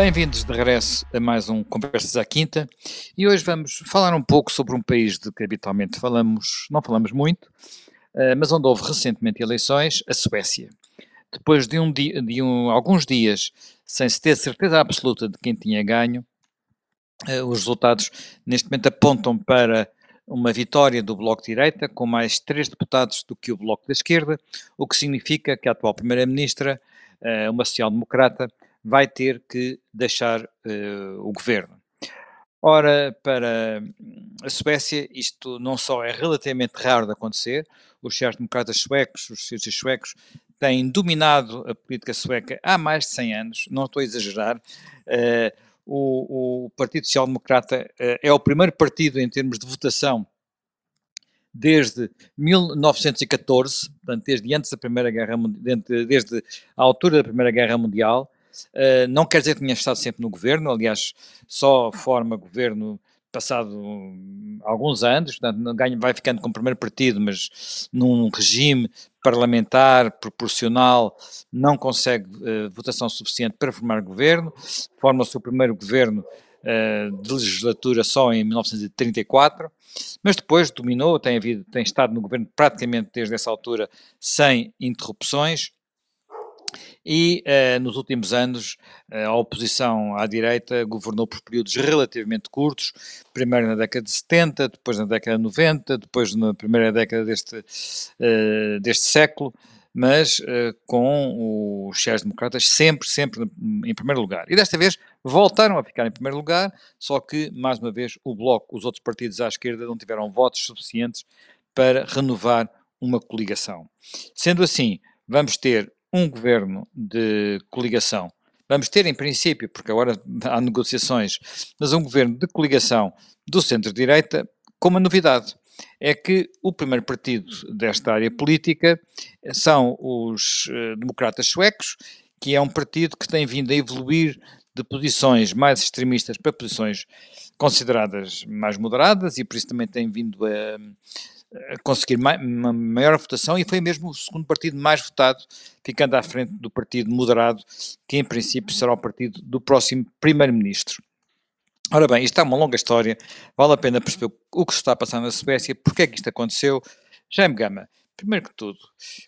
Bem-vindos de regresso a mais um Conversas à Quinta e hoje vamos falar um pouco sobre um país de que habitualmente falamos, não falamos muito, eh, mas onde houve recentemente eleições, a Suécia. Depois de, um dia, de um, alguns dias sem se ter certeza absoluta de quem tinha ganho, eh, os resultados neste momento apontam para uma vitória do Bloco de Direita, com mais três deputados do que o Bloco da Esquerda, o que significa que a atual Primeira-Ministra, eh, uma social-democrata, vai ter que deixar uh, o governo. Ora, para a Suécia, isto não só é relativamente raro de acontecer, os sociais-democratas suecos, os socialistas suecos, têm dominado a política sueca há mais de 100 anos, não estou a exagerar. Uh, o, o, Partido Social Democrata uh, é o primeiro partido em termos de votação desde 1914, portanto, desde antes da Primeira Guerra desde a altura da Primeira Guerra Mundial, não quer dizer que tenha estado sempre no governo, aliás, só forma governo passado alguns anos, portanto, ganha, vai ficando com o primeiro partido, mas num regime parlamentar proporcional não consegue uh, votação suficiente para formar governo, forma o seu primeiro governo uh, de legislatura só em 1934, mas depois dominou, tem, havido, tem estado no governo praticamente desde essa altura sem interrupções, e uh, nos últimos anos uh, a oposição à direita governou por períodos relativamente curtos, primeiro na década de 70, depois na década de 90, depois na primeira década deste, uh, deste século, mas com os sociais-democratas sempre, sempre em primeiro lugar. E desta vez voltaram a ficar em primeiro lugar, só que, mais uma vez, o Bloco, os outros partidos à esquerda não tiveram votos suficientes para renovar uma coligação. Sendo assim, vamos ter um governo de coligação. Vamos ter, em princípio, porque agora há negociações, mas um governo de coligação do centro-direita, com uma novidade. É que o primeiro partido desta área política são os uh, democratas suecos, que é um partido que tem vindo a evoluir de posições mais extremistas para posições consideradas mais moderadas e por isso também tem vindo a, conseguir uma maior votação e foi mesmo o segundo partido mais votado, ficando à frente do partido moderado, que em princípio será o partido do próximo primeiro-ministro. Ora bem, isto é uma longa história, vale a pena perceber o que se está a passar na Suécia, porque é que isto aconteceu. Jaime Gama, primeiro que tudo,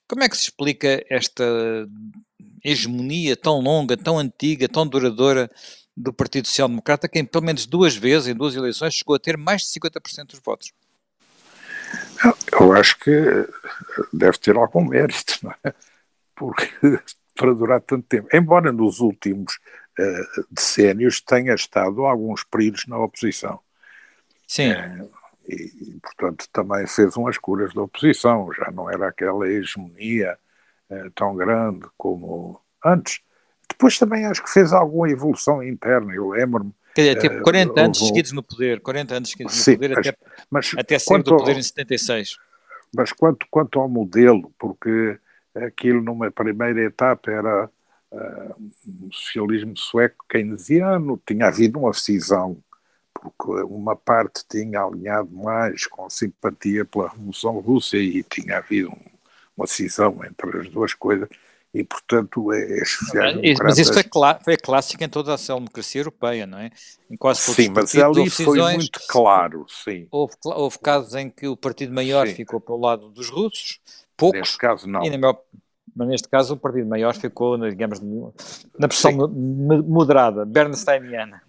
como é que se explica esta hegemonia tão longa, tão antiga, tão duradoura do Partido Social Democrata, que em pelo menos duas vezes, em duas eleições, chegou a ter mais de 50% dos votos? Eu acho que deve ter algum mérito, não é? Porque para durar tanto tempo, embora nos últimos uh, decénios tenha estado alguns períodos na oposição. Sim. Uh, e, portanto, também fez umas curas da oposição, já não era aquela hegemonia uh, tão grande como antes. Depois também acho que fez alguma evolução interna, eu lembro-me Quer dizer, teve 40 uh, anos seguidos no poder, 40 anos seguidos sim, no poder, mas, até, mas até sair do poder ao, em 76. Mas quanto, quanto ao modelo, porque aquilo numa primeira etapa era uh, um socialismo sueco keynesiano, tinha havido uma cisão, porque uma parte tinha alinhado mais com simpatia pela Revolução Russa e tinha havido um, uma cisão entre as duas coisas e, portanto, é, é Mas isso foi, clá foi clássico em toda a democracia europeia, não é? Em quase todos sim, mas ali foi muito claro, sim. Houve, houve casos em que o partido maior sim. ficou para o lado dos russos, poucos. Neste caso, não. Maior, mas neste caso o partido maior ficou, digamos, na pressão moderada, bernsteiniana.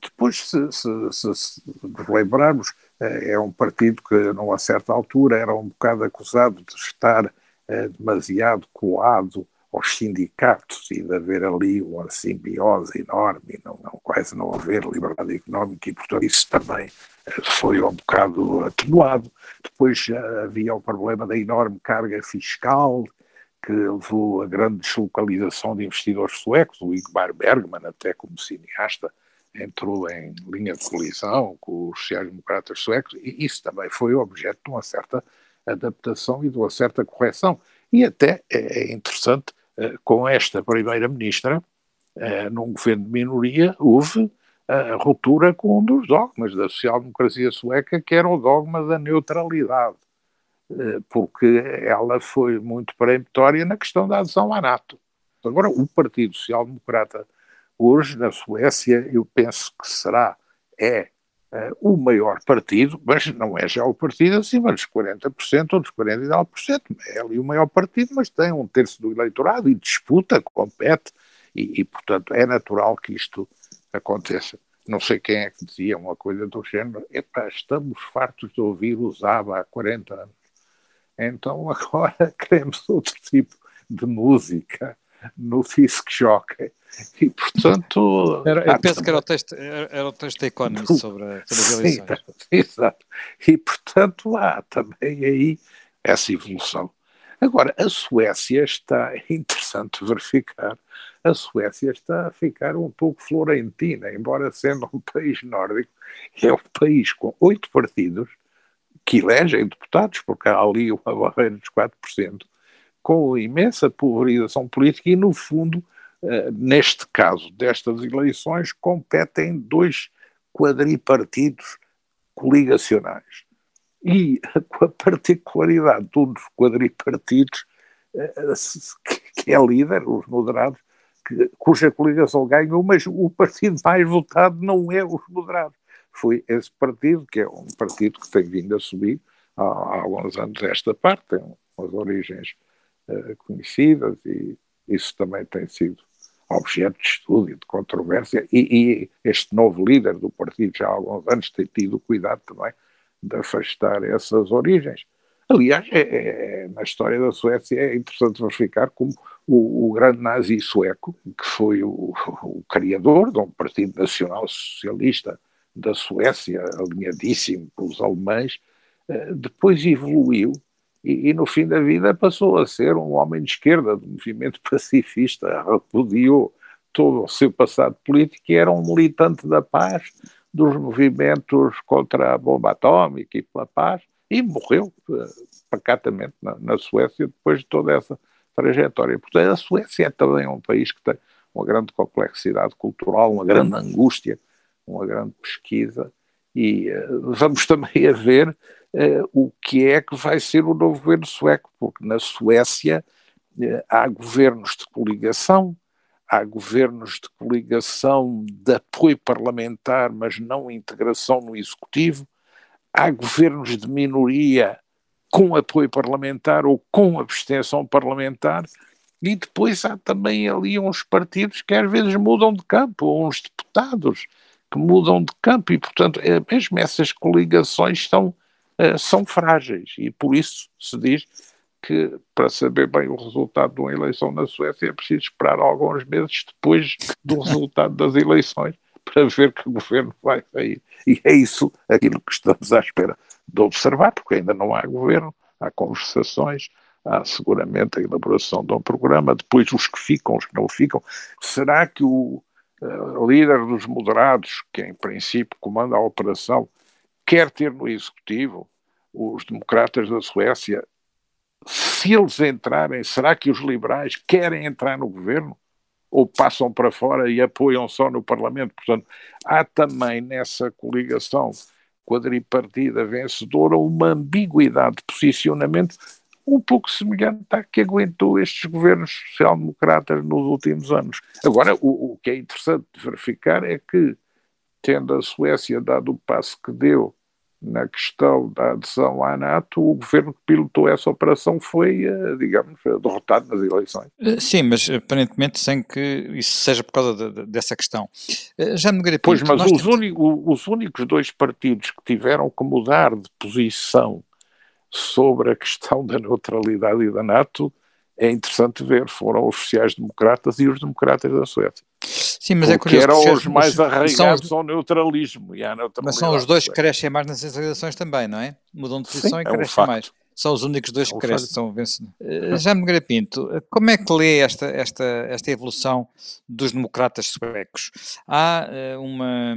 Depois, se, se, se, se lembrarmos, eh, é um partido que, numa certa altura, era um bocado acusado de estar eh, demasiado colado aos sindicatos e de haver ali uma simbiose enorme, não, não, quase não haver liberdade económica e, portanto, isso também eh, foi um bocado atenuado. Depois havia o problema da enorme carga fiscal que levou a grande deslocalização de investidores suecos, o Igmar Bergman, até como cineasta, entrou em linha de colisão com os sociais-democratas suecos, e isso também foi objeto de uma certa adaptação e de uma certa correção. E até é, é interessante eh, com esta primeira-ministra, eh, num governo de minoria, houve a ruptura com um dos dogmas da social-democracia sueca, que era o dogma da neutralidade, eh, porque ela foi muito peremptória na questão da adesão à NATO. Agora, o Partido Social Democrata hoje na Suécia eu penso que será, é uh, o maior partido, mas não é já o partido acima dos 40% ou dos 49%, é ali o maior partido, mas tem um terço do eleitorado e disputa, compete, e, e portanto é natural que isto aconteça. Não sei quem é que dizia uma coisa do género, epá, estamos fartos de ouvir o Zaba há 40 anos. Então agora queremos outro tipo de música no disc jockey. E, portanto... Era, eu penso que era o texto, era, era o texto da Economist sobre, sobre as eleições. Exato. E, portanto, há também aí essa evolução. Agora, a Suécia está, é interessante verificar, a Suécia está a ficar um pouco florentina, embora sendo um país nórdico, é um país com oito partidos que elegem deputados, porque há ali uma barreira dos 4%, com imensa pulverização política e, no fundo, uh, neste caso destas eleições, competem dois quadripartidos coligacionais. E com a particularidade de um dos quadripartidos, uh, que é líder, os moderados, cuja coligação ganhou, mas o partido mais votado não é os moderados. Foi esse partido, que é um partido que tem vindo a subir há, há alguns anos esta parte, tem umas origens conhecidas e isso também tem sido objeto de estudo e de controvérsia e, e, este novo líder do partido já há alguns anos tem tido cuidado também de afastar essas origens. Aliás, é, é, na história da Suécia é interessante verificar como o, o grande nazi sueco, que foi o, o, criador de um partido nacional socialista da Suécia, alinhadíssimo pelos alemães, uh, depois evoluiu e, e, no fim da vida passou a ser um homem de esquerda, do movimento pacifista, repudiou todo o seu passado político e era um militante da paz, dos movimentos contra a bomba atómica e pela paz, e morreu uh, pacatamente na, na, Suécia depois de toda essa trajetória. Portanto, a Suécia é também um país que tem uma grande complexidade cultural, uma grande angústia, uma grande pesquisa, e uh, vamos também a ver uh, o que é que vai ser o novo governo sueco, porque na Suécia uh, há governos de coligação, há governos de coligação de apoio parlamentar, mas não integração no executivo, há governos de minoria com apoio parlamentar ou com abstenção parlamentar, e depois há também ali uns partidos que às vezes mudam de campo, ou uns deputados que mudam de campo, e portanto, é, mesmo essas coligações uh, são frágeis e por isso se diz que para saber bem o resultado de uma eleição na Suécia é preciso esperar alguns meses depois do resultado das eleições para ver que governo vai sair. E é isso aquilo que estamos à espera de observar, porque ainda não há governo, há conversações, há seguramente a elaboração de um programa, depois os que ficam, os que não ficam. Será que o uh, líder dos moderados, que em princípio comanda a operação, quer ter no Executivo os democratas da Suécia, se eles entrarem, será que os liberais querem entrar no governo? Ou passam para fora e apoiam só no Parlamento? Portanto, há também nessa coligação quadripartida vencedora uma ambiguidade de posicionamento um pouco semelhante à que aguentou estes governos social-democratas nos últimos anos. Agora, o, o que é interessante verificar é que tendo a Suécia dado o passo que deu na questão da adesão à NATO, o governo que pilotou essa operação foi, eh, digamos, derrotado nas eleições. Eh, sim, mas aparentemente sem que isso seja por causa de, de, dessa questão. Eh, já me Pinto, Pois, mas os, temos... único, os únicos dois partidos que tiveram que mudar de posição sobre a questão da neutralidade e da NATO é interessante ver, foram os sociais-democratas e os democratas da Suécia. Sim, mas é curioso. eram os mais arraigados ao neutralismo. E à mas são os dois que crescem mais nas eleições também, não é? Mudam de posição Sim, e é crescem um mais. São os únicos dois é que crescem, são vencedores. Uh, Já me Pinto, como é que lê esta, esta, esta evolução dos democratas suecos? Há uh, uma.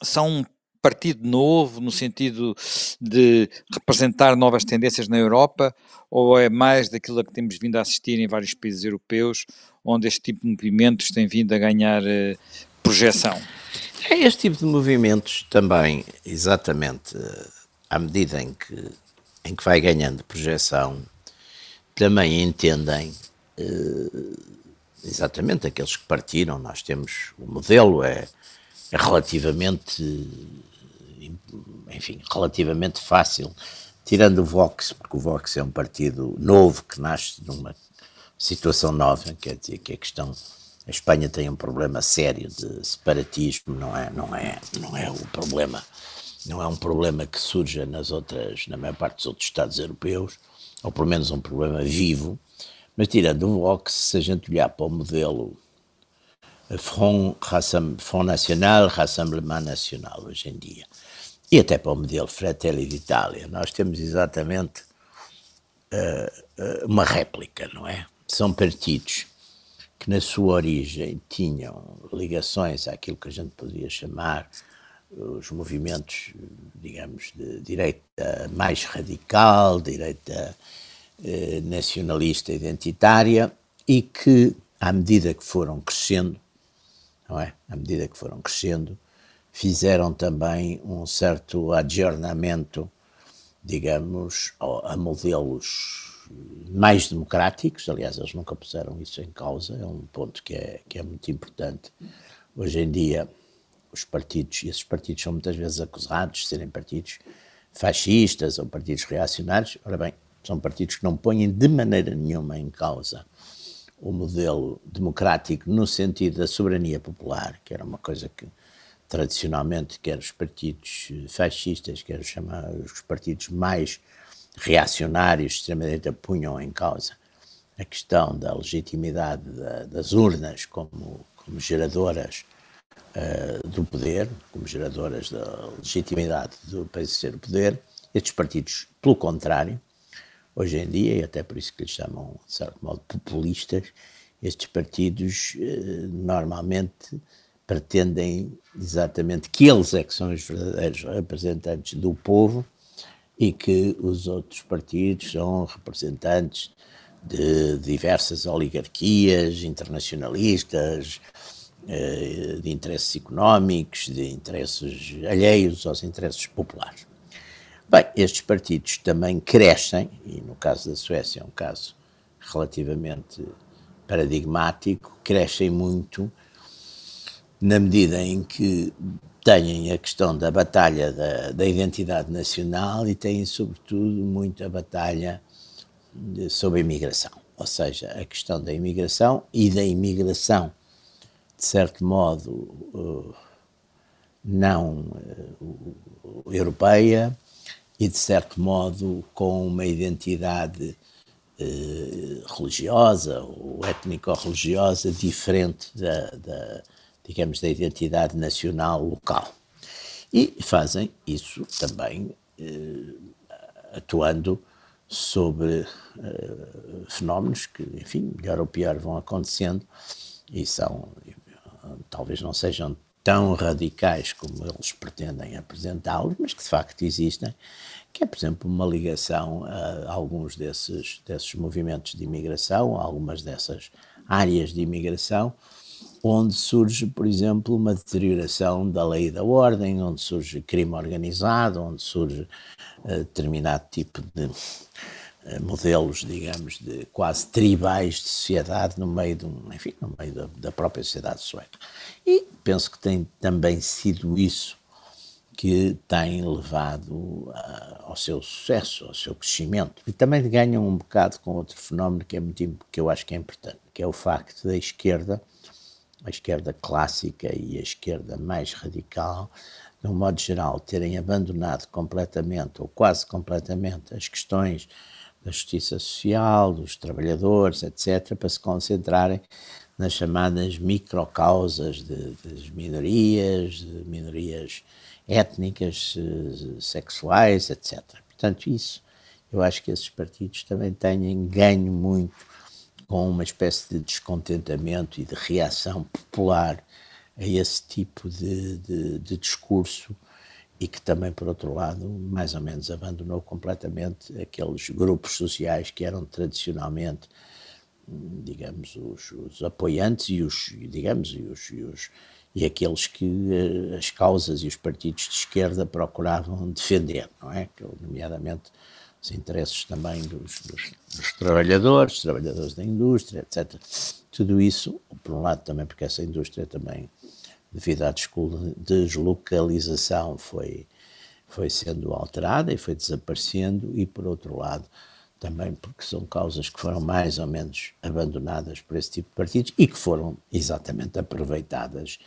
São um partido novo no sentido de representar novas tendências na Europa ou é mais daquilo a que temos vindo a assistir em vários países europeus, onde este tipo de movimentos tem vindo a ganhar uh, projeção? É este tipo de movimentos também, exatamente, à medida em que, em que vai ganhando projeção, também entendem uh, exatamente aqueles que partiram. Nós temos o modelo, é, é relativamente, enfim, relativamente fácil, tirando o Vox, porque o Vox é um partido novo que nasce numa situação nova, quer dizer que a questão a Espanha tem um problema sério de separatismo, não é, não é, não é o problema, não é um problema que surja nas outras, na maior parte dos outros Estados europeus, ou pelo menos um problema vivo. Mas tirando o Vox, se a gente olhar para o modelo Front, Front National, Rassemblement Nacional hoje em dia, e até para o modelo Fratelli d'Italia, nós temos exatamente uh, uh, uma réplica, não é? São partidos que na sua origem tinham ligações àquilo que a gente poderia chamar os movimentos, digamos, de direita mais radical, direita eh, nacionalista identitária, e que, à medida que foram crescendo, não é? À medida que foram crescendo, fizeram também um certo adjornamento, digamos, a modelos mais democráticos, aliás, eles nunca puseram isso em causa, é um ponto que é, que é muito importante. Hoje em dia, os partidos, e esses partidos são muitas vezes acusados de serem partidos fascistas ou partidos reacionários, ora bem, são partidos que não põem de maneira nenhuma em causa o modelo democrático no sentido da soberania popular, que era uma coisa que tradicionalmente, quer os partidos fascistas, quer os partidos mais reacionários extremamente punham em causa a questão da legitimidade da, das urnas como, como geradoras uh, do poder, como geradoras da legitimidade do para exercer o poder. Estes partidos, pelo contrário, hoje em dia, e até por isso que lhes chamam, de certo modo, populistas, estes partidos uh, normalmente pretendem exatamente que eles é que são os verdadeiros representantes do povo e que os outros partidos são representantes de diversas oligarquias internacionalistas, eh, de interesses económicos, de interesses alheios aos interesses populares. Bem, estes partidos também crescem, e no caso da Suécia é um caso relativamente paradigmático, crescem muito na medida em que têm a questão da batalha da, da identidade nacional e têm, sobretudo, muito a batalha de, sobre a imigração. Ou seja, a questão da imigração e da imigração, de certo modo, uh, não uh, europeia e, de certo modo, com uma identidade uh, religiosa ou étnico-religiosa diferente da, da digamos, da identidade nacional local. E fazem isso também eh, atuando sobre eh, fenómenos que, enfim, melhor ou pior vão acontecendo e são, talvez não sejam tão radicais como eles pretendem apresentá-los, mas que de facto existem, que é, por exemplo, uma ligação a alguns desses, desses movimentos de imigração, a algumas dessas áreas de imigração, onde surge, por exemplo, uma deterioração da lei e da ordem, onde surge crime organizado, onde surge uh, determinado tipo de uh, modelos, digamos, de quase tribais de sociedade no meio, de um, enfim, no meio da, da própria sociedade sueca. E penso que tem também sido isso que tem levado uh, ao seu sucesso, ao seu crescimento. E também ganham um bocado com outro fenómeno que é muito que eu acho que é importante, que é o facto da esquerda a esquerda clássica e a esquerda mais radical, um modo geral, terem abandonado completamente ou quase completamente as questões da justiça social, dos trabalhadores, etc., para se concentrarem nas chamadas microcausas de, das minorias, de minorias étnicas, sexuais, etc. Portanto, isso, eu acho que esses partidos também têm ganho muito com uma espécie de descontentamento e de reação popular a esse tipo de, de, de, discurso e que também, por outro lado, mais ou menos abandonou completamente aqueles grupos sociais que eram tradicionalmente, digamos, os, os apoiantes e os, digamos, e os, e os e aqueles que eh, as causas e os partidos de esquerda procuravam defender, não é? Nomeadamente os interesses também dos, dos, dos trabalhadores, trabalhadores da indústria, etc. Tudo isso, por um lado, também porque essa indústria também, devido à deslocalização, foi, foi sendo alterada e foi desaparecendo, e por outro lado, também porque são causas que foram mais ou menos abandonadas por esse tipo de partidos e que foram exatamente aproveitadas.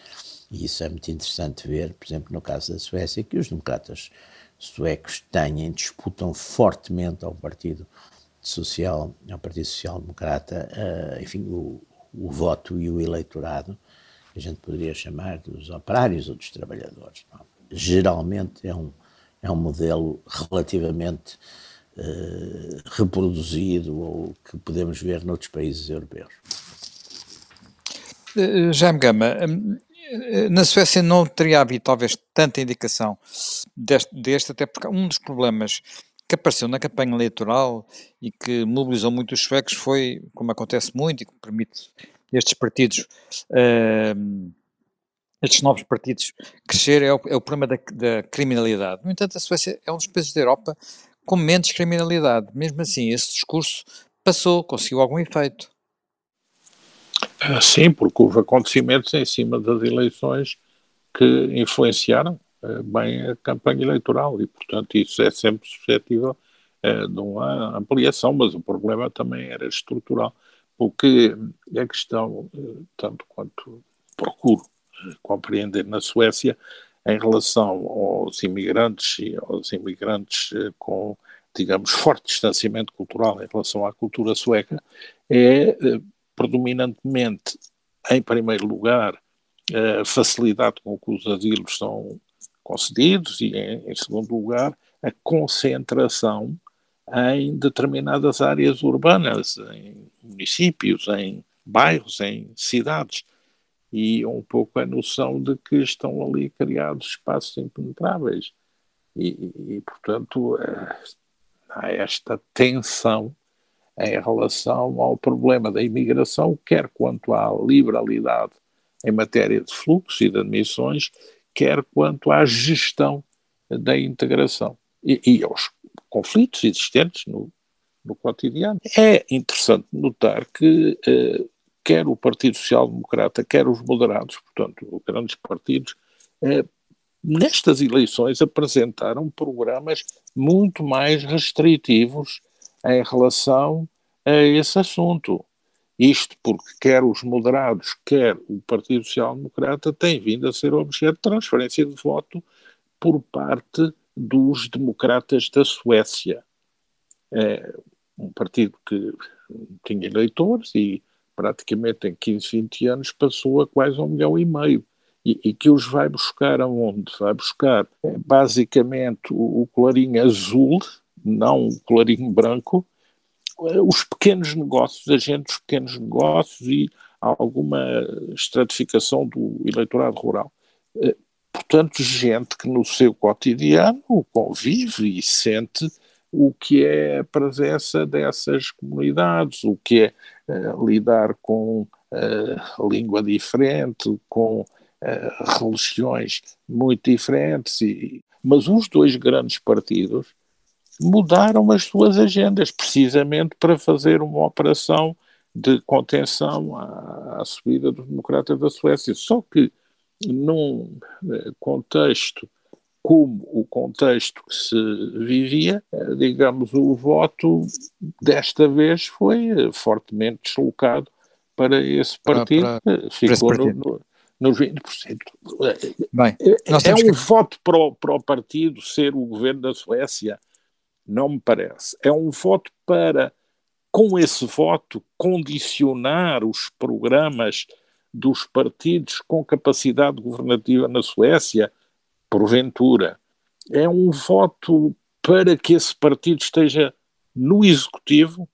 E isso é muito interessante ver, por exemplo, no caso da Suécia, que os democratas suecos têm, disputam fortemente ao Partido Social, ao Partido Social Democrata, uh, enfim, o, o voto e o eleitorado, a gente poderia chamar dos operários ou dos trabalhadores. Não? Geralmente é um, é um modelo relativamente uh, reproduzido ou que podemos ver noutros países europeus. Uh, Jaime Gama, na Suécia não teria havido talvez tanta indicação deste, deste, até porque um dos problemas que apareceu na campanha eleitoral e que mobilizou muito os suecos foi, como acontece muito e que permite estes partidos, uh, estes novos partidos crescer, é o, é o problema da, da, criminalidade. No entanto, a Suécia é um dos países da Europa com menos criminalidade. Mesmo assim, esse discurso passou, conseguiu algum efeito. Ah, sim, porque houve acontecimentos em cima das eleições que influenciaram bem a campanha eleitoral e, portanto, isso é sempre suscetível uh, de uma ampliação, mas o problema também era estrutural, porque a questão, uh, tanto quanto procuro compreender na Suécia, em relação aos imigrantes e aos imigrantes com, digamos, forte distanciamento cultural em relação à cultura sueca, é predominantemente, em primeiro lugar, a facilidade com que os asilos são concedidos e, em, em segundo lugar, a concentração em determinadas áreas urbanas, em municípios, em bairros, em cidades. E um pouco a noção de que estão ali criados espaços impenetráveis. E, e portanto, eh, há esta tensão em relação ao problema da imigração, quer quanto à liberalidade em matéria de fluxo e de admissões, quer quanto à gestão da integração e, e aos conflitos existentes no, no cotidiano. É interessante notar que eh, quer o Partido Social Democrata, quer os moderados, portanto, grandes partidos, eh, nestas eleições apresentaram programas muito mais restritivos em relação a esse assunto. Isto porque quer os moderados, quer o Partido Social Democrata têm vindo a ser objeto de transferência de voto por parte dos democratas da Suécia. É um partido que tinha eleitores e praticamente em 15, 20 anos passou a quase um milhão e meio. E, e que os vai buscar aonde? Vai buscar é, basicamente o, o colarinho azul, não o colarinho branco, os pequenos negócios, agentes dos pequenos negócios e alguma estratificação do eleitorado rural. Eh, portanto, gente que no seu cotidiano convive e sente o que é a presença dessas comunidades, o que é uh, lidar com uh, língua diferente, com uh, religiões muito diferentes. E, mas os dois grandes partidos mudaram as suas agendas, precisamente para fazer uma operação de contenção à, à subida dos democratas da Suécia. Só que num eh, contexto como o contexto que se vivia, eh, digamos, o voto desta vez foi eh, fortemente deslocado para esse partido, para, para, ficou para no, no, nos 20%. Bem, é, é um que... voto para o, para o partido ser o governo da Suécia não me parece. É um voto para, com esse voto, condicionar os programas dos partidos com capacidade governativa na Suécia, porventura. É um voto para que esse partido esteja no executivo.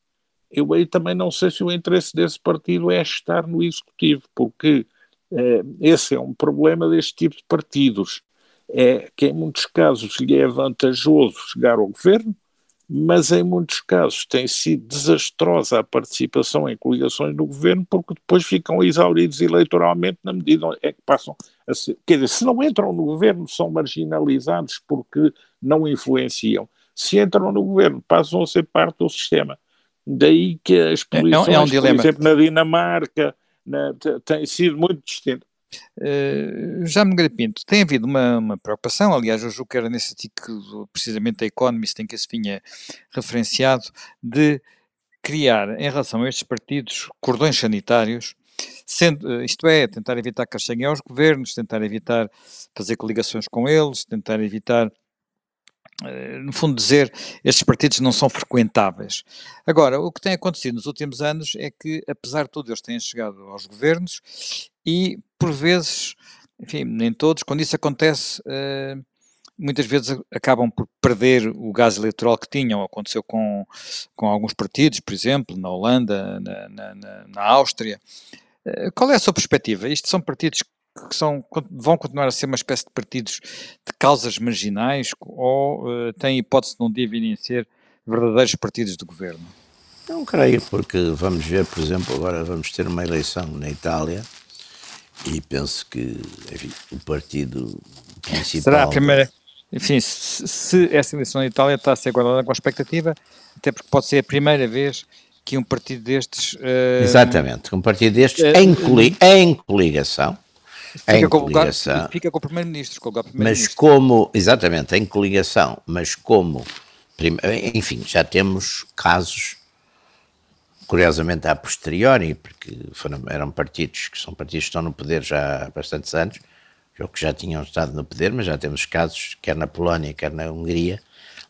Eu aí também não sei se o interesse desse partido é estar no executivo, porque eh, esse é um problema deste tipo de partidos. É que em muitos casos lhe é vantajoso chegar ao governo, mas em muitos casos tem sido desastrosa a participação em coligações do governo, porque depois ficam exauridos eleitoralmente na medida em que passam a ser. Quer dizer, se não entram no governo, são marginalizados porque não influenciam. Se entram no governo, passam a ser parte do sistema. Daí que as posições, é, é um por exemplo, na Dinamarca, na, tem sido muito distinto. Uh, já me Pinto, tem havido uma, uma, preocupação, aliás, hoje o que era nesse artigo, precisamente da Economist, em que se vinha referenciado, de criar, em relação a estes partidos, cordões sanitários, sendo, eh, isto é, tentar evitar que eles cheguem aos governos, tentar evitar fazer coligações com eles, tentar evitar eh, no fundo dizer, estes partidos não são frequentáveis. Agora, o que tem acontecido nos últimos anos é que, apesar de tudo, eles têm chegado aos governos e, por vezes, enfim, nem todos, quando isso acontece, uh, muitas vezes acabam por perder o gás eleitoral que tinham. Aconteceu com, com alguns partidos, por exemplo, na Holanda, na, na, na, na Áustria. Uh, qual é a sua perspectiva? Isto são partidos que são, vão continuar a ser uma espécie de partidos de causas marginais ou uh, têm hipótese de virem a ser verdadeiros partidos de governo? Não creio, porque vamos ver, por exemplo, agora vamos ter uma eleição na Itália e penso que enfim, o partido principal. Será a primeira. Enfim, se, se essa eleição na Itália está a ser guardada com expectativa, até porque pode ser a primeira vez que um partido destes. Uh, Exatamente, um partido destes uh, em, coli em coligação Fica em com coligação. Lugar, fica com o Primeiro-Ministro, Primeiro Mas como, exatamente, em coligação, mas como, enfim, já temos casos, curiosamente a posteriori, porque foram, eram partidos que são partidos que estão no poder já há bastantes anos, ou que já tinham estado no poder, mas já temos casos, quer na Polónia, quer na Hungria,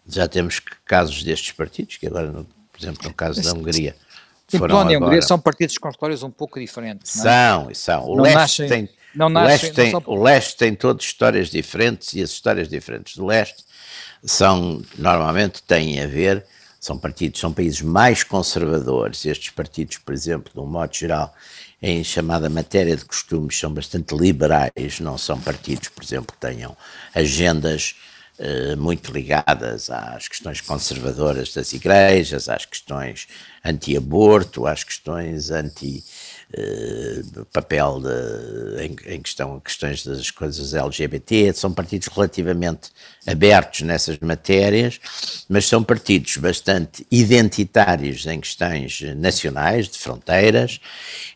já temos casos destes partidos, que agora, por exemplo, no caso da Hungria, foram Polónia e Hungria são partidos com histórias um pouco diferentes. Não é? São, são. O não leste nascem... tem não nascem, leste tem, só... o leste tem todas histórias diferentes e as histórias diferentes do leste são, normalmente, têm a ver, são partidos, são países mais conservadores. Estes partidos, por exemplo, de um modo geral, em chamada matéria de costumes, são bastante liberais, não são partidos, por exemplo, que tenham agendas muito ligadas às questões conservadoras das igrejas, às questões anti-aborto, às questões anti uh, papel de, em, em, questão questões das coisas LGBT, são partidos relativamente abertos nessas matérias, mas são partidos bastante identitários em questões nacionais, de fronteiras,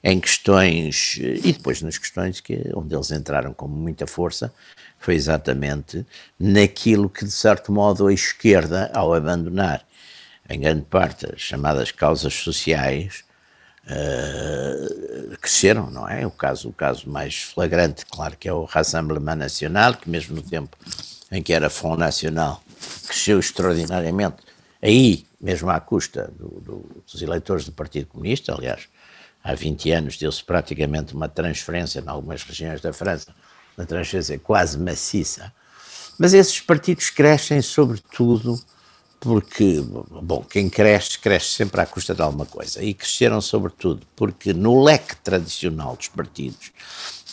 em questões, e depois nas questões que, onde eles entraram com muita força, foi exatamente naquilo que, de certo modo, a esquerda, ao abandonar em grande parte as chamadas causas sociais, uh, cresceram, não é? O caso, o caso mais flagrante, claro, que é o Rassemblement Nacional, que mesmo no tempo em que era Front Nacional, cresceu extraordinariamente, aí, mesmo à custa do, do, dos eleitores do Partido Comunista, aliás, há 20 anos deu-se praticamente uma transferência em algumas regiões da França, uma transferência quase maciça, mas esses partidos crescem sobretudo porque, bom, quem cresce, cresce sempre à custa de alguma coisa. E cresceram, sobretudo, porque no leque tradicional dos partidos,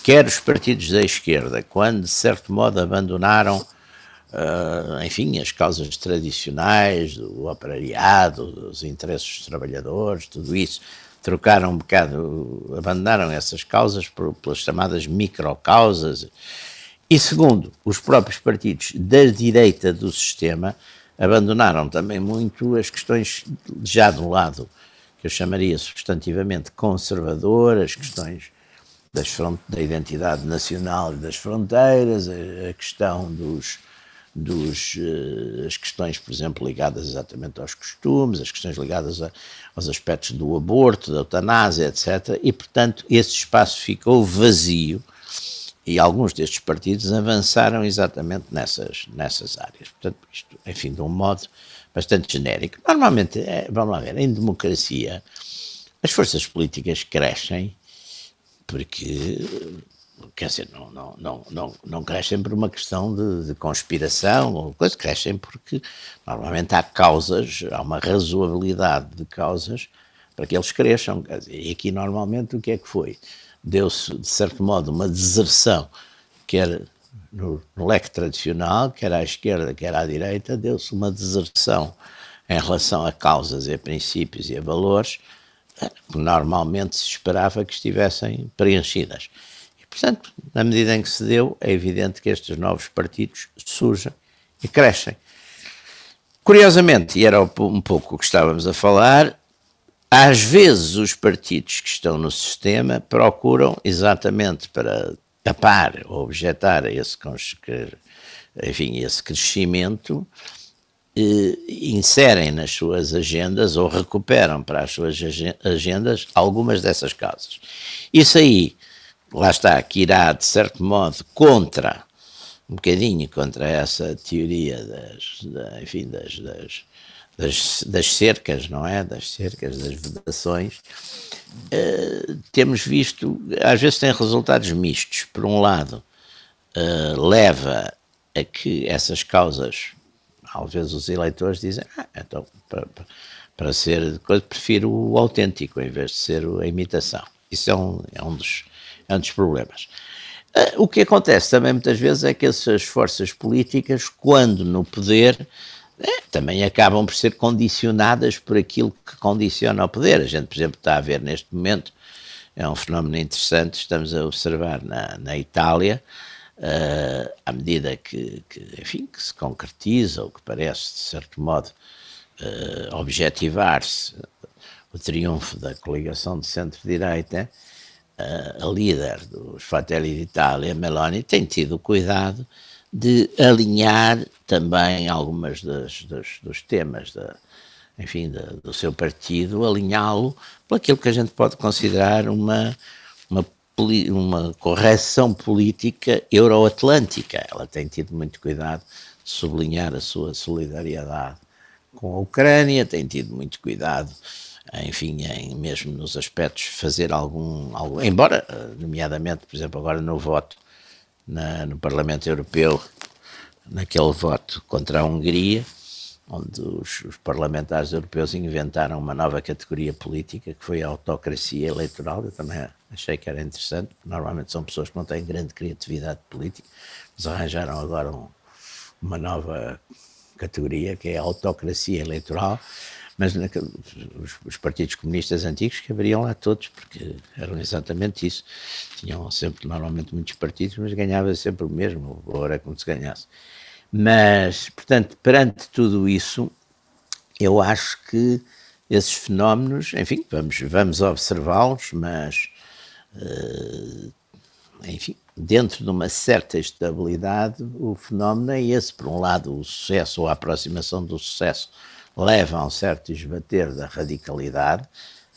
quer os partidos da esquerda, quando de certo modo abandonaram, uh, enfim, as causas tradicionais do operariado, dos interesses dos trabalhadores, tudo isso, trocaram um bocado, abandonaram essas causas por, pelas chamadas microcausas. E segundo, os próprios partidos da direita do sistema abandonaram também muito as questões já do lado que eu chamaria substantivamente conservador, as questões das da identidade nacional e das fronteiras, a, a questão dos, dos uh, as questões, por exemplo, ligadas exatamente aos costumes, as questões ligadas a, aos aspectos do aborto, da eutanásia, etc. E, portanto, esse espaço ficou vazio e alguns destes partidos avançaram exatamente nessas, nessas áreas. Portanto, isto, enfim, de um modo bastante genérico. Normalmente, é, vamos lá ver, em democracia, as forças políticas crescem porque, quer dizer, não, não, não, não, não crescem por uma questão de, de conspiração ou coisa, crescem porque normalmente há causas, há uma razoabilidade de causas para que eles cresçam. E aqui, normalmente, o que é que foi? deu-se, de certo modo, uma deserção, quer no, no leque tradicional, quer à esquerda, quer à direita, deu-se uma deserção em relação a causas e a princípios e a valores eh, que normalmente se esperava que estivessem preenchidas. Portanto, na medida em que se deu, é evidente que estes novos partidos surgem e crescem. Curiosamente, e era um pouco o que estávamos a falar, às vezes os partidos que estão no sistema procuram exatamente para tapar ou objetar esse, enfim, esse crescimento, eh, inserem nas suas agendas ou recuperam para as suas agendas algumas dessas causas. Isso aí, lá está, que irá, de certo modo, contra, um bocadinho contra essa teoria das, da, enfim, das, das das, das cercas, não é? Das cercas, das vedações, uh, temos visto, às vezes tem resultados mistos. Por um lado, uh, leva a que essas causas, às vezes os eleitores dizem, ah, então, para, para ser coisa, prefiro o autêntico em vez de ser a imitação. Isso é um, é um, dos, dos problemas. Uh, o que acontece também muitas vezes é que essas forças políticas, quando no poder, é, também acabam por ser condicionadas por aquilo que condiciona o poder. A gente, por exemplo, está a ver neste momento, é um fenómeno interessante, estamos a observar na, na Itália, uh, à medida que, que, enfim, que se concretiza, ou que parece, de certo modo, uh, objetivar-se o triunfo da coligação de centro-direita, uh, a líder dos Fratelli d'Italia, Meloni, tem tido cuidado de alinhar também algumas das dos temas da, enfim, da, do seu partido, alinhá-lo para aquilo que a gente pode considerar uma, uma, uma correção política euroatlântica. Ela tem tido muito cuidado de sublinhar a sua solidariedade com a Ucrânia, tem tido muito cuidado, enfim, em, mesmo nos aspectos fazer algum, algum, embora, nomeadamente, por exemplo, agora no voto na, no Parlamento Europeu, naquele voto contra a Hungria, onde os, os, parlamentares europeus inventaram uma nova categoria política, que foi a autocracia eleitoral. Eu também achei que era interessante, porque normalmente são pessoas que não têm grande criatividade política, mas arranjaram agora um, uma nova categoria, que é a autocracia eleitoral, mas os, os, partidos comunistas antigos caberiam lá todos, porque eram exatamente isso. Tinham sempre, normalmente, muitos partidos, mas ganhava sempre o mesmo, ou era como se ganhasse. Mas, portanto, perante tudo isso, eu acho que esses fenómenos, enfim, vamos, vamos observá-los, mas, uh, enfim, dentro de uma certa estabilidade, o fenómeno é esse. Por um lado, o sucesso ou a aproximação do sucesso leva a um certo esbater da radicalidade,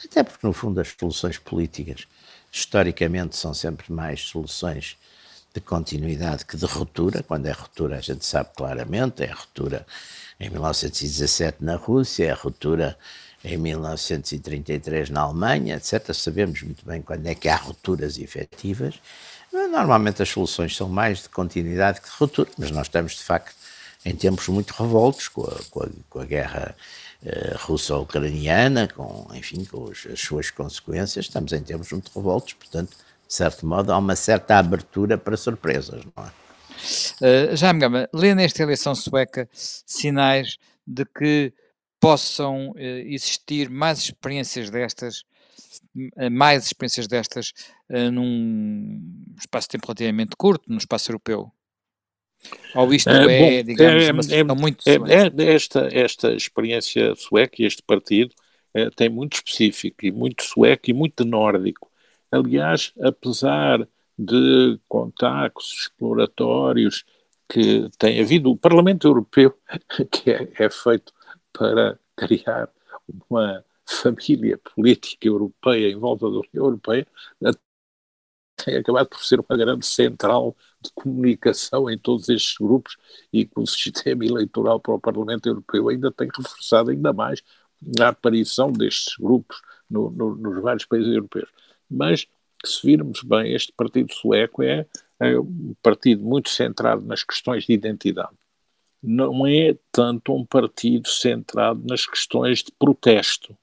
até porque, no fundo, as soluções políticas, historicamente, são sempre mais soluções de continuidade que de ruptura. Quando é ruptura, a gente sabe claramente, é ruptura em 1917 na Rússia, é ruptura em 1933 na Alemanha, etc. Sabemos muito bem quando é que há rupturas efetivas. Normalmente as soluções são mais de continuidade que de ruptura, mas nós estamos, de facto, em tempos muito revoltos com a, com a, com a guerra uh, russo-ucraniana, com, enfim, com as, as, suas consequências, estamos em tempos muito revoltos, portanto, de certo modo, há uma certa abertura para surpresas, não é? Uh, Jaime Gama, lê nesta eleição sueca sinais de que possam uh, existir mais experiências destas, mais experiências destas uh, num espaço de tempo relativamente curto, no espaço europeu? Ou isto é, é bom, digamos, é, é, muito... É, é, esta, esta experiência sueca e este partido é, tem muito específico e muito sueco e muito nórdico. Aliás, apesar de contactos exploratórios que tem havido, o Parlamento Europeu, que é, é feito para criar uma família política europeia em volta da União Europeia, tem acabado por ser uma grande central de comunicação em todos estes grupos e que o sistema eleitoral para o Parlamento Europeu ainda tem reforçado ainda mais a aparição destes grupos no, no, nos vários países europeus. Mas, se virmos bem, este partido sueco é, é um partido muito centrado nas questões de identidade. Não é tanto um partido centrado nas questões de protesto.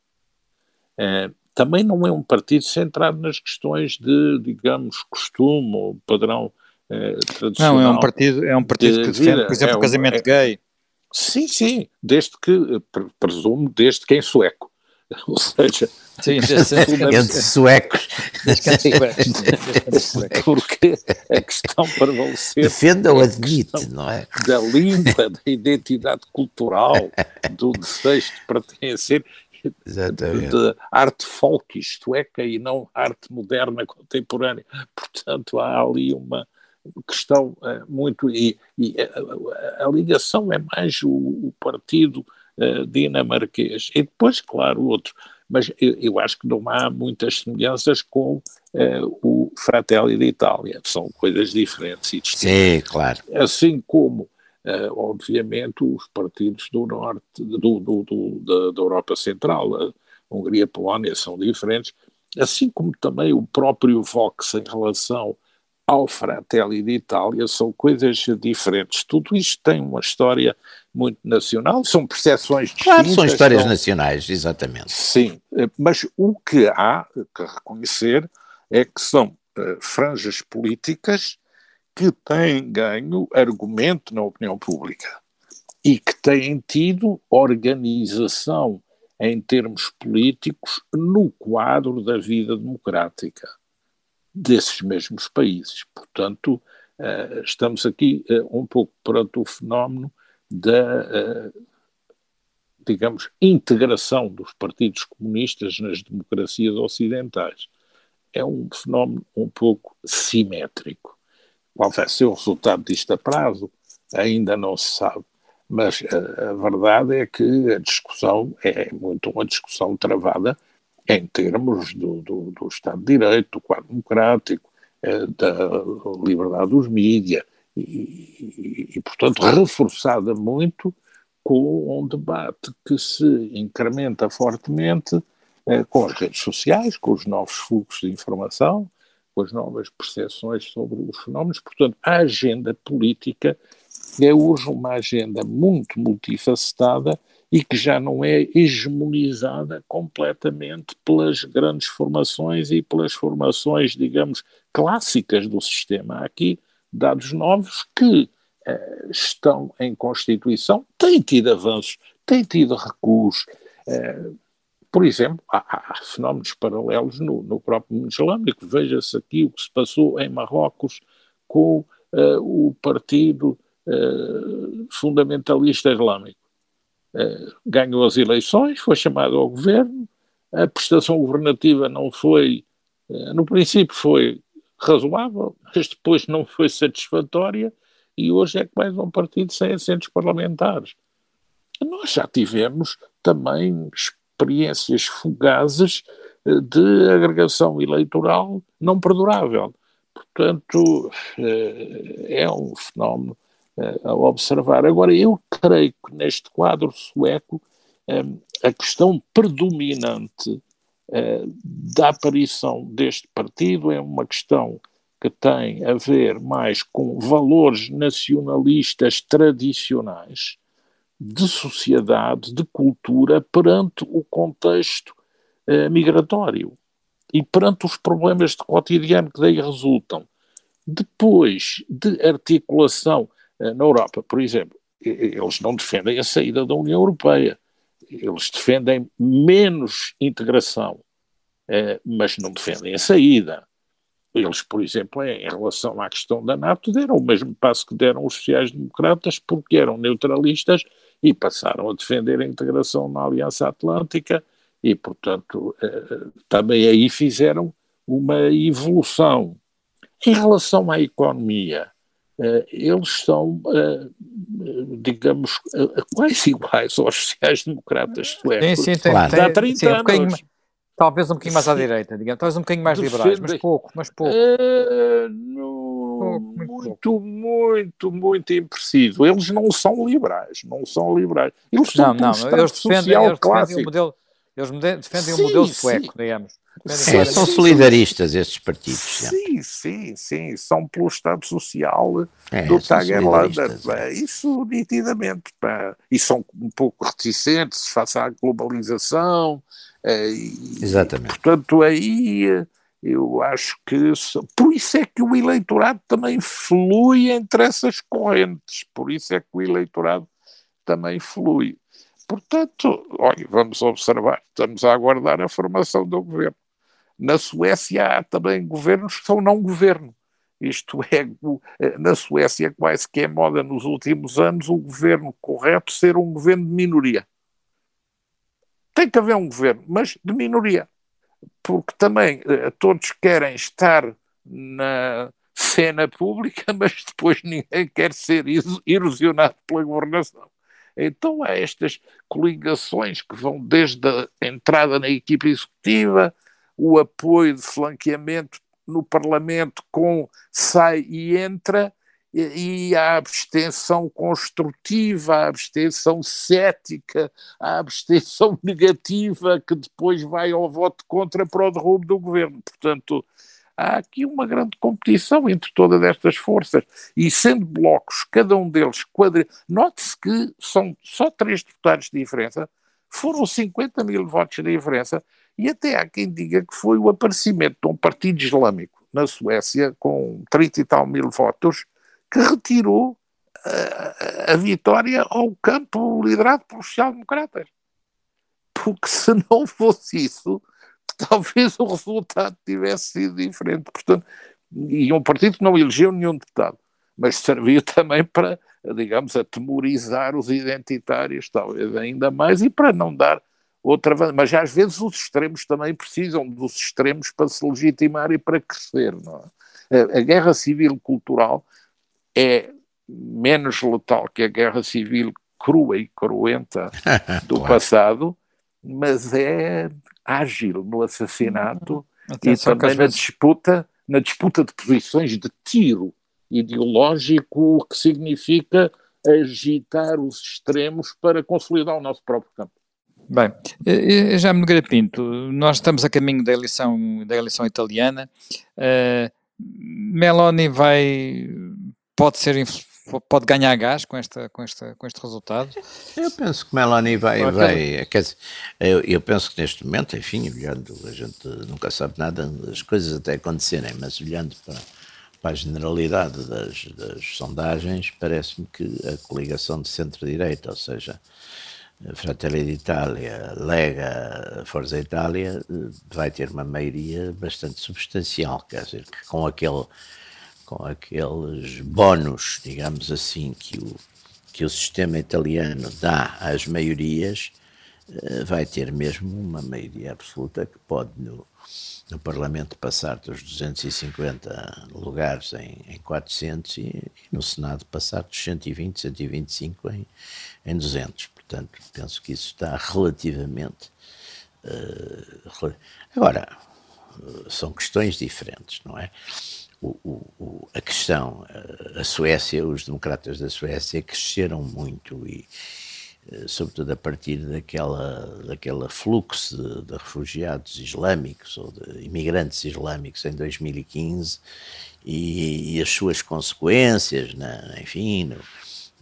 É, também não é um partido centrado nas questões de, digamos, costume ou padrão tradicional. Não, é um partido, é um partido que defende, por exemplo, é o casamento é, gay. Sim, sim, desde que, presumo, desde que em sueco. Ou seja, Sim, entre suecos. Porque a questão prevalecente. Defenda ou admite, não é? Da limpa, da identidade cultural, do desejo de pertencer, de arte folk sueca e não arte moderna contemporânea. Portanto, há ali uma questão uh, muito. E, e a, a, ligação é mais o, o partido dinamarquês. E depois, claro, outro. Mas eu, eu, acho que não há muitas semelhanças com o Fratelli d'Italia. São coisas diferentes e distintas. Sim, claro. Assim como Uh, obviamente, os partidos do norte, do, do, do da, da, Europa Central, a Hungria e Polónia são diferentes, assim como também o próprio Vox em relação ao Fratelli d'Italia, são coisas diferentes. Tudo isto tem uma história muito nacional, são percepções distintas. Claro, são histórias são... nacionais, exatamente. Sim, eh, mas o que há que reconhecer é que são uh, franjas políticas que têm ganho argumento na opinião pública e que têm tido organização em termos políticos no quadro da vida democrática desses mesmos países. Portanto, uh, estamos aqui uh, um pouco perante o fenómeno da, uh, digamos, integração dos partidos comunistas nas democracias ocidentais. É um fenómeno um pouco simétrico. Qual vai ser o resultado disto a prazo? Ainda não se sabe. Mas a, a verdade é que a discussão é muito uma discussão travada em termos do, do, do Estado de Direito, do quadro democrático, eh, da liberdade dos mídias, e, e, e, portanto, reforçada muito com um debate que se incrementa fortemente eh, com as redes sociais, com os novos fluxos de informação, com as novas percepções sobre os fenómenos. Portanto, a agenda política é hoje uma agenda muito multifacetada e que já não é hegemonizada completamente pelas grandes formações e pelas formações, digamos, clássicas do sistema. Há aqui dados novos que uh, estão em Constituição, têm tido avanços, têm tido recuos. Uh, por exemplo, há, há fenómenos paralelos no, no, próprio mundo islâmico. Veja-se aqui o que se passou em Marrocos com uh, o Partido uh, Fundamentalista Islâmico. Uh, ganhou as eleições, foi chamado ao governo, a prestação governativa não foi, no princípio foi razoável, mas depois não foi satisfatória e hoje é que mais um partido sem assentos parlamentares. Nós já tivemos também experiências fugazes eh, de agregação eleitoral não perdurável. Portanto, eh, é um fenómeno eh, a observar. Agora, eu creio que neste quadro sueco a questão predominante da aparição deste partido é uma questão que tem a ver mais com valores nacionalistas tradicionais de sociedade, de cultura, perante o contexto eh, migratório e perante os problemas de cotidiano que daí resultam. Depois de articulação na Europa, por exemplo, eles não defendem a saída da União Europeia, eles defendem menos integração, eh, mas não defendem a saída. Eles, por exemplo, em relação à questão da NATO, deram o mesmo passo que deram os sociais-democratas, porque eram neutralistas e passaram a defender a integração na Aliança Atlântica e, portanto, eh, também aí fizeram uma evolução. Em relação à economia, eh, eles são, eh, digamos, quase iguais aos sociais-democratas suecos. Sim, sim, tem, claro. Há 30 sim, anos. Um talvez um bocadinho mais à direita, digamos, talvez um bocadinho mais Defende... liberais, mas pouco, mas pouco. Uh, no muito, muito, muito, impreciso. Eles não são liberais, não são liberais. Eles são não, não, eles defendem, eles defendem o modelo, eles defendem sim, o modelo sueco, sim. digamos. Sim, são solidaristas estes partidos. Sim, sim, sim, são pelo Estado Social é, do Tagerlander. É. Isso nitidamente. Pá. E são um pouco reticentes face à globalização. É, e, Exatamente. Portanto, aí eu acho que. Por isso é que o eleitorado também flui entre essas correntes, por isso é que o eleitorado também flui. Portanto, olha, vamos observar, estamos a aguardar a formação do governo. Na Suécia há também governos que são não governo. Isto é, na Suécia quase que é moda nos últimos anos o governo correto ser um governo de minoria. tem que haver um governo, mas de minoria, porque também uh, todos querem estar na cena pública, mas depois ninguém quer ser erosionado pela governação. Então há estas coligações que vão desde a entrada na equipe executiva, o apoio de flanqueamento no Parlamento com sai e entra, e a abstenção construtiva, a abstenção cética, a abstenção negativa que depois vai ao voto contra para o derrubo do governo. Portanto, há aqui uma grande competição entre todas estas forças. E sendo blocos, cada um deles quadri... Note-se que são só três deputados de diferença, foram 50 mil votos de diferença, e até há quem diga que foi o aparecimento de um partido islâmico na Suécia, com 30 e tal mil votos, que retirou a, a vitória ao campo liderado pelos social-democratas. Porque se não fosse isso, talvez o resultado tivesse sido diferente. Portanto, e um partido que não elegeu nenhum deputado, mas serviu também para, digamos, atemorizar os identitários, talvez ainda mais, e para não dar outra. Mas às vezes os extremos também precisam dos extremos para se legitimar e para crescer. Não é? a, a guerra civil cultural é menos letal que a guerra civil crua e cruenta do claro. passado, mas é ágil no assassinato e também na disputa, na disputa de posições de tiro ideológico, o que significa agitar os extremos para consolidar o nosso próprio campo. Bem, já me Pinto, nós estamos a caminho da eleição, da eleição italiana. Uh, Meloni vai pode ser pode ganhar gás com, esta, com, esta, com este resultado? Eu penso que Melanie vai, vai quer dizer, eu, eu, penso que neste momento, enfim, olhando, a gente nunca sabe nada das coisas até acontecerem, mas olhando para, para a generalidade das, das sondagens, parece-me que a coligação de centro-direita, ou seja, Fratelli d'Italia, Lega, Forza Itália, vai ter uma maioria bastante substancial, quer dizer, que com aquele com aqueles bónus, digamos assim, que o, que o sistema italiano dá às maiorias, eh, vai ter mesmo uma maioria absoluta que pode no, no Parlamento passar dos 250 lugares em, em 400 e, e, no Senado passar dos 120, 125 em, em 200. Portanto, penso que isso está relativamente. Uh, agora, são questões diferentes, não é? o, o, a questão, a Suécia, os democratas da Suécia cresceram muito e, eh, sobretudo a partir daquela, daquela fluxo de, de refugiados islâmicos ou de imigrantes islâmicos em 2015 e, e as suas consequências, na, enfim, no,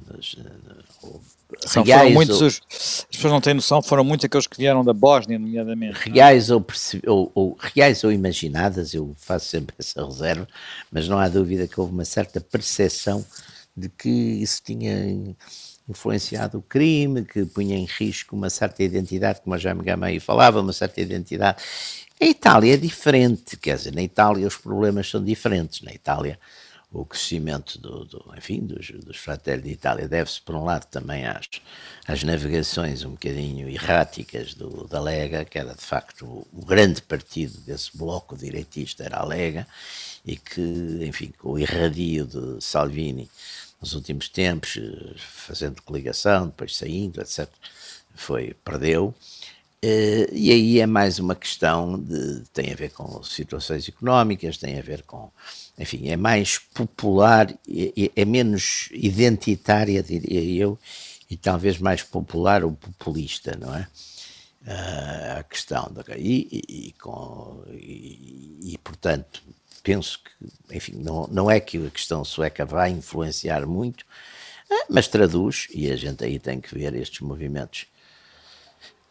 nas, no, são, foram muitos, ou, as pessoas não têm noção, foram muitos aqueles que vieram da Bósnia, nomeadamente. É? Reais, ou, ou, ou, reais ou imaginadas, eu faço sempre essa reserva, mas não há dúvida que houve uma certa percepção de que isso tinha influenciado o crime, que punha em risco uma certa identidade, como a Jaime Gamay falava, uma certa identidade. A Itália é diferente, quer dizer, na Itália os problemas são diferentes. Na Itália o crescimento do, do enfim, dos, dos Fratelli d'Italia deve-se, por um lado, também às, às navegações um bocadinho erráticas do, da Lega, que era de facto o, o grande partido desse bloco direitista, era a Lega, e que, enfim, com o irradio de Salvini nos últimos tempos, fazendo coligação, depois saindo, etc., foi, perdeu. Uh, e aí é mais uma questão de, tem a ver com situações económicas, tem a ver com enfim, é mais popular, é, menos identitária, diria eu, e talvez mais popular ou populista, não é? Uh, a questão da e, e, e, com, e, portanto penso que enfim não, não é que a questão sueca vai influenciar muito ah, mas traduz e a gente aí tem que ver estes movimentos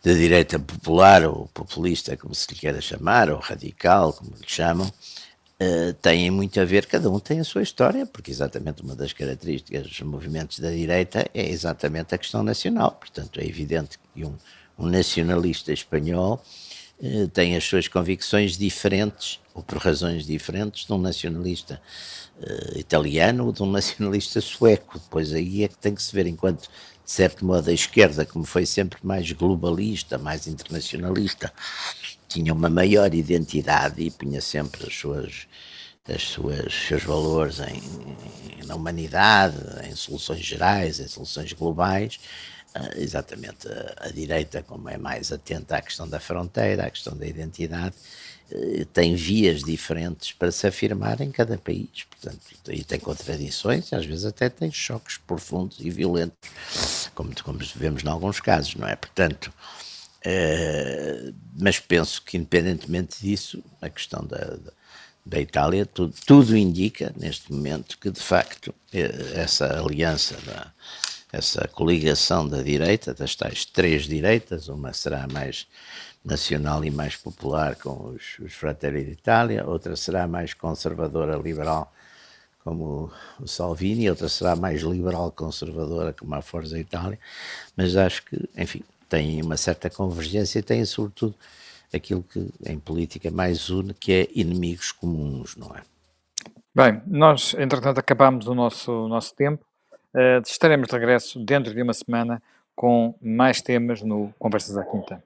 da direita popular ou populista como se lhe queira chamar ou radical como lhe chamam uh, têm muito a ver, cada um tem a sua história, porque exatamente uma das características dos movimentos da direita é exatamente a questão nacional. Portanto, é evidente que um, um nacionalista espanhol tem as suas convicções diferentes, ou por razões diferentes, de um nacionalista uh, italiano ou de um nacionalista sueco. Depois aí é que tem que se ver, enquanto de certo modo, a esquerda, como foi sempre mais globalista, mais internacionalista, tinha uma maior identidade e punha sempre as suas as suas seus valores em, na humanidade, em soluções gerais, em soluções globais, exatamente a, a, direita, como é mais atenta à questão da fronteira, à questão da identidade, uh, tem vias diferentes para se afirmar em cada país, portanto, e tem contradições, e às vezes até tem choques profundos e violentos, como, como vemos em alguns casos, não é? Portanto, uh, mas penso que independentemente disso, a questão da, da da Itália, tudo, tudo, indica neste momento que de facto eh, essa aliança, da, essa coligação da direita, das tais três direitas, uma será mais nacional e mais popular com os, os Fratelli d'Italia, outra será mais conservadora liberal como o Salvini, outra será mais liberal conservadora como a Forza Itália, mas acho que, enfim, tem uma certa convergência e tem sobretudo aquilo que em política mais une, que é inimigos comuns, não é? Bem, nós, entretanto, acabamos o nosso, nosso tempo. Uh, estaremos de regresso dentro de uma semana com mais temas no Conversas à Quinta.